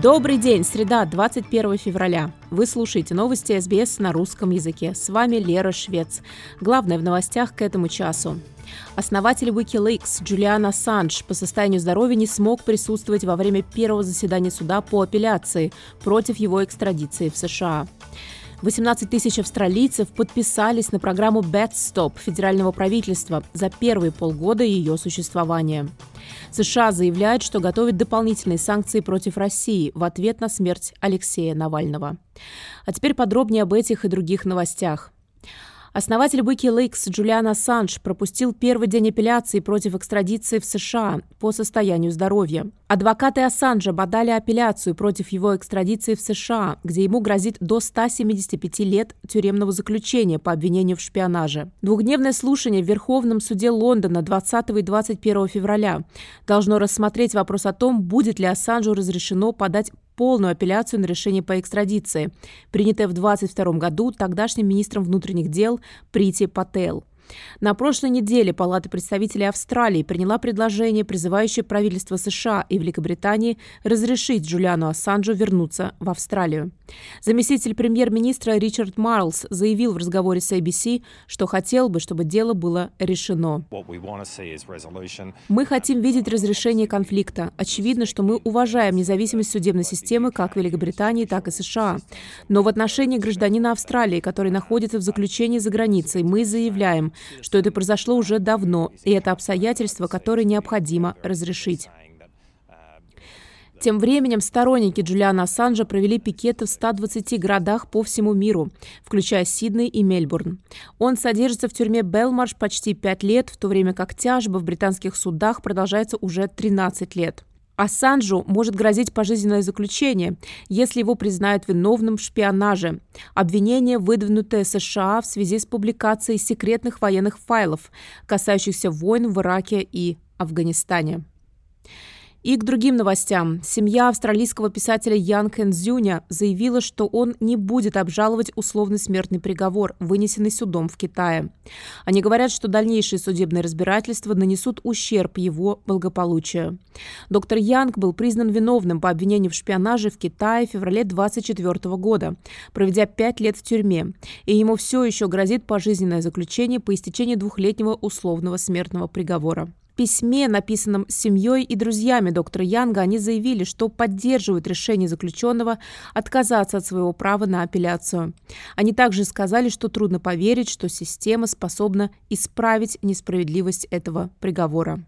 Добрый день, среда, 21 февраля. Вы слушаете новости СБС на русском языке. С вами Лера Швец. Главное в новостях к этому часу. Основатель Wikileaks Джулиан Ассанж по состоянию здоровья не смог присутствовать во время первого заседания суда по апелляции против его экстрадиции в США. 18 тысяч австралийцев подписались на программу BadStop федерального правительства за первые полгода ее существования. США заявляют, что готовят дополнительные санкции против России в ответ на смерть Алексея Навального. А теперь подробнее об этих и других новостях. Основатель Wikileaks Джулиан Ассанж пропустил первый день апелляции против экстрадиции в США по состоянию здоровья. Адвокаты Ассанжа подали апелляцию против его экстрадиции в США, где ему грозит до 175 лет тюремного заключения по обвинению в шпионаже. Двухдневное слушание в Верховном суде Лондона 20 и 21 февраля должно рассмотреть вопрос о том, будет ли Ассанжу разрешено подать полную апелляцию на решение по экстрадиции, принятое в 2022 году тогдашним министром внутренних дел Прити Пател. На прошлой неделе Палата представителей Австралии приняла предложение, призывающее правительство США и Великобритании разрешить Джулиану Ассанжу вернуться в Австралию. Заместитель премьер-министра Ричард Марлс заявил в разговоре с ABC, что хотел бы, чтобы дело было решено. Мы хотим видеть разрешение конфликта. Очевидно, что мы уважаем независимость судебной системы как Великобритании, так и США. Но в отношении гражданина Австралии, который находится в заключении за границей, мы заявляем, что это произошло уже давно, и это обстоятельство, которое необходимо разрешить. Тем временем сторонники Джулиана Ассанжа провели пикеты в 120 городах по всему миру, включая Сидней и Мельбурн. Он содержится в тюрьме Белмарш почти 5 лет, в то время как тяжба в британских судах продолжается уже 13 лет. Ассанжу может грозить пожизненное заключение, если его признают виновным в шпионаже. Обвинение, выдвинутое США в связи с публикацией секретных военных файлов, касающихся войн в Ираке и Афганистане. И к другим новостям. Семья австралийского писателя Ян Хэнзюня заявила, что он не будет обжаловать условный смертный приговор, вынесенный судом в Китае. Они говорят, что дальнейшие судебные разбирательства нанесут ущерб его благополучию. Доктор Янг был признан виновным по обвинению в шпионаже в Китае в феврале 2024 года, проведя пять лет в тюрьме, и ему все еще грозит пожизненное заключение по истечении двухлетнего условного смертного приговора письме, написанном семьей и друзьями доктора Янга, они заявили, что поддерживают решение заключенного отказаться от своего права на апелляцию. Они также сказали, что трудно поверить, что система способна исправить несправедливость этого приговора.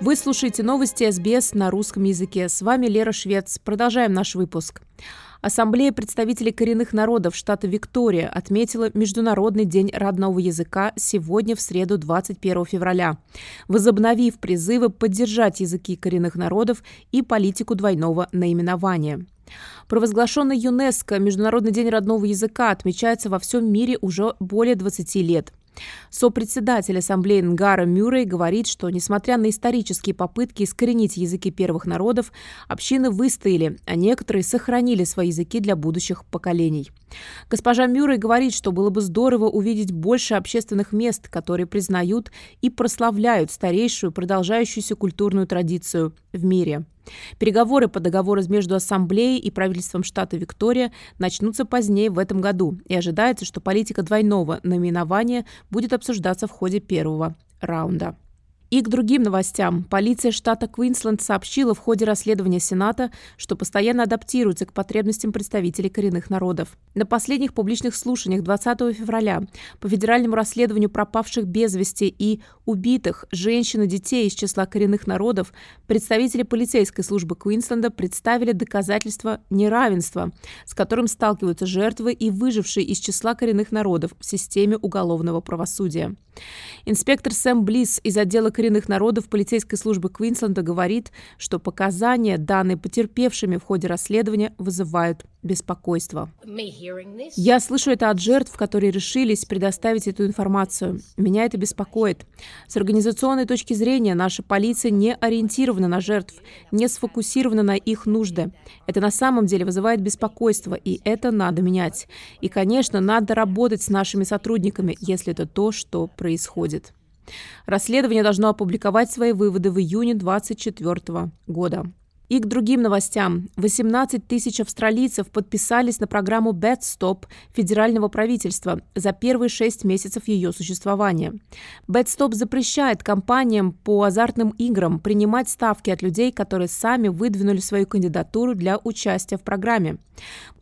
Вы слушаете новости СБС на русском языке. С вами Лера Швец. Продолжаем наш выпуск. Ассамблея представителей коренных народов штата Виктория отметила Международный день родного языка сегодня в среду 21 февраля, возобновив призывы поддержать языки коренных народов и политику двойного наименования. Провозглашенный ЮНЕСКО Международный день родного языка отмечается во всем мире уже более 20 лет. Сопредседатель Ассамблеи Нгара Мюррей говорит, что, несмотря на исторические попытки искоренить языки первых народов, общины выстояли, а некоторые сохранили свои языки для будущих поколений. Госпожа Мюррей говорит, что было бы здорово увидеть больше общественных мест, которые признают и прославляют старейшую, продолжающуюся культурную традицию в мире. Переговоры по договору между Ассамблеей и правительством штата Виктория начнутся позднее в этом году, и ожидается, что политика двойного наименования будет обсуждаться в ходе первого раунда. И к другим новостям. Полиция штата Квинсленд сообщила в ходе расследования Сената, что постоянно адаптируется к потребностям представителей коренных народов. На последних публичных слушаниях 20 февраля по федеральному расследованию пропавших без вести и убитых женщин и детей из числа коренных народов представители полицейской службы Квинсленда представили доказательства неравенства, с которым сталкиваются жертвы и выжившие из числа коренных народов в системе уголовного правосудия. Инспектор Сэм Близ из отдела коренных народов полицейской службы Квинсленда говорит, что показания, данные потерпевшими в ходе расследования, вызывают беспокойство. Я слышу это от жертв, которые решились предоставить эту информацию. Меня это беспокоит. С организационной точки зрения наша полиция не ориентирована на жертв, не сфокусирована на их нужды. Это на самом деле вызывает беспокойство, и это надо менять. И, конечно, надо работать с нашими сотрудниками, если это то, что происходит. Расследование должно опубликовать свои выводы в июне 2024 года. И к другим новостям. 18 тысяч австралийцев подписались на программу BedStop федерального правительства за первые шесть месяцев ее существования. BedStop запрещает компаниям по азартным играм принимать ставки от людей, которые сами выдвинули свою кандидатуру для участия в программе.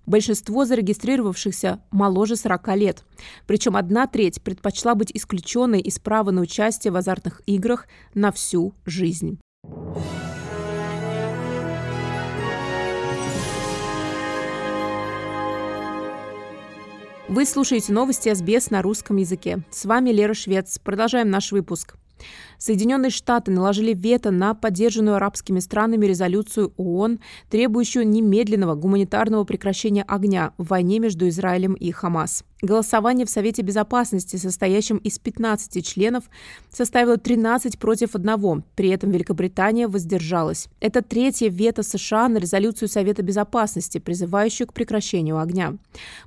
Большинство зарегистрировавшихся моложе 40 лет. Причем одна треть предпочла быть исключенной из права на участие в азартных играх на всю жизнь. Вы слушаете новости СБС на русском языке. С вами Лера Швец. Продолжаем наш выпуск. Соединенные Штаты наложили вето на поддержанную арабскими странами резолюцию ООН, требующую немедленного гуманитарного прекращения огня в войне между Израилем и Хамас. Голосование в Совете Безопасности, состоящем из 15 членов, составило 13 против одного. При этом Великобритания воздержалась. Это третье вето США на резолюцию Совета Безопасности, призывающую к прекращению огня.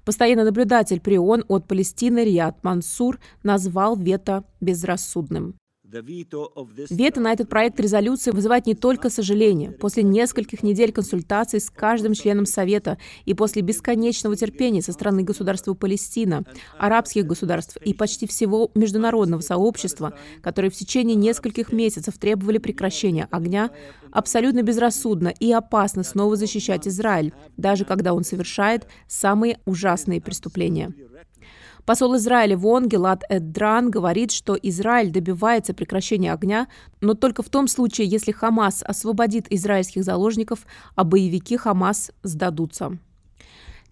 Постоянный наблюдатель при ООН от Палестины Риад Мансур назвал вето безрассудным. Вето на этот проект резолюции вызывает не только сожаление. После нескольких недель консультаций с каждым членом Совета и после бесконечного терпения со стороны государства Палестина, арабских государств и почти всего международного сообщества, которые в течение нескольких месяцев требовали прекращения огня, абсолютно безрассудно и опасно снова защищать Израиль, даже когда он совершает самые ужасные преступления. Посол Израиля в ООН Гелат Эддран говорит, что Израиль добивается прекращения огня, но только в том случае, если Хамас освободит израильских заложников, а боевики Хамас сдадутся.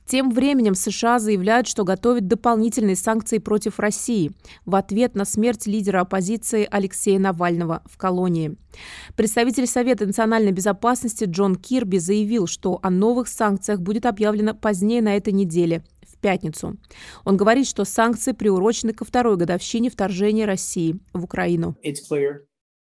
Тем временем США заявляют, что готовят дополнительные санкции против России в ответ на смерть лидера оппозиции Алексея Навального в колонии. Представитель Совета национальной безопасности Джон Кирби заявил, что о новых санкциях будет объявлено позднее на этой неделе, в пятницу. Он говорит, что санкции приурочены ко второй годовщине вторжения России в Украину.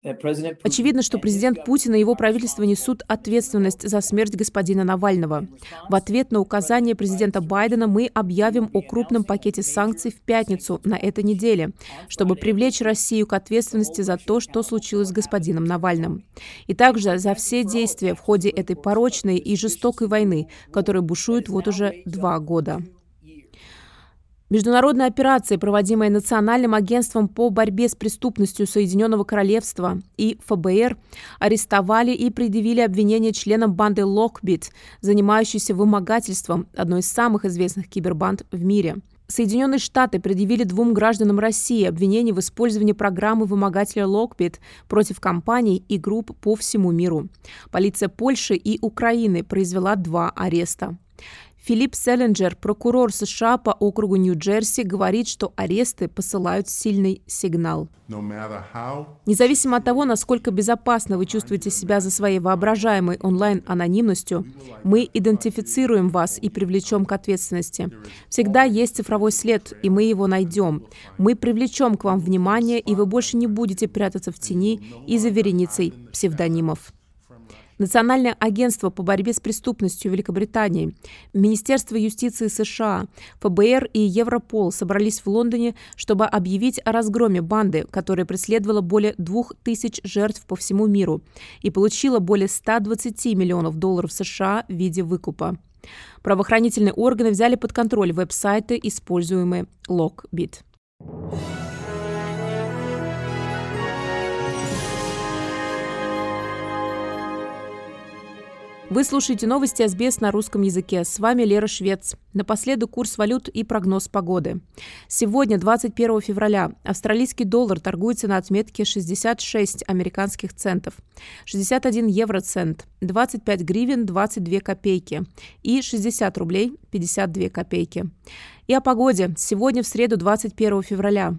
Очевидно, что президент Путин и его правительство несут ответственность за смерть господина Навального. В ответ на указание президента Байдена мы объявим о крупном пакете санкций в пятницу на этой неделе, чтобы привлечь Россию к ответственности за то, что случилось с господином Навальным. И также за все действия в ходе этой порочной и жестокой войны, которая бушует вот уже два года. Международная операция, проводимая Национальным агентством по борьбе с преступностью Соединенного Королевства и ФБР, арестовали и предъявили обвинения членам банды Lockbit, занимающейся вымогательством, одной из самых известных кибербанд в мире. Соединенные Штаты предъявили двум гражданам России обвинения в использовании программы вымогателя Lockbit против компаний и групп по всему миру. Полиция Польши и Украины произвела два ареста. Филипп Селлинджер, прокурор США по округу Нью-Джерси, говорит, что аресты посылают сильный сигнал. Независимо от того, насколько безопасно вы чувствуете себя за своей воображаемой онлайн-анонимностью, мы идентифицируем вас и привлечем к ответственности. Всегда есть цифровой след, и мы его найдем. Мы привлечем к вам внимание, и вы больше не будете прятаться в тени и за вереницей псевдонимов. Национальное агентство по борьбе с преступностью Великобритании, Министерство юстиции США, ФБР и Европол собрались в Лондоне, чтобы объявить о разгроме банды, которая преследовала более двух тысяч жертв по всему миру и получила более 120 миллионов долларов США в виде выкупа. Правоохранительные органы взяли под контроль веб-сайты, используемые Lockbit. Вы слушаете новости СБС на русском языке. С вами Лера Швец. Напоследок курс валют и прогноз погоды. Сегодня, 21 февраля, австралийский доллар торгуется на отметке 66 американских центов, 61 евроцент, 25 гривен 22 копейки и 60 рублей 52 копейки. И о погоде. Сегодня, в среду, 21 февраля.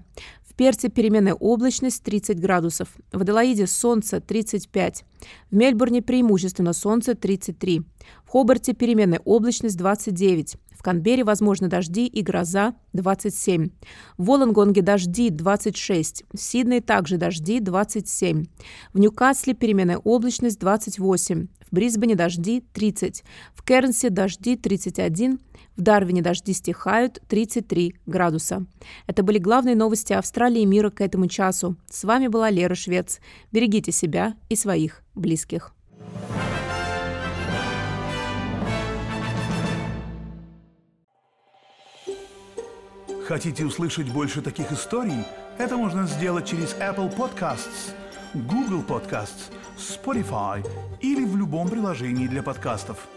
Перте переменная облачность 30 градусов. В Аделаиде солнце 35. В Мельбурне преимущественно солнце 33. В Хобарте переменная облачность 29. В Канберре возможны дожди и гроза 27. В Волонгонге дожди 26. В Сиднее также дожди 27. В Ньюкасле переменная облачность 28. В Брисбене дожди 30. В Кернсе дожди 31. В Дарвине дожди стихают 33 градуса. Это были главные новости Австралии и мира к этому часу. С вами была Лера Швец. Берегите себя и своих близких. Хотите услышать больше таких историй? Это можно сделать через Apple Podcasts, Google Podcasts, Spotify или в любом приложении для подкастов.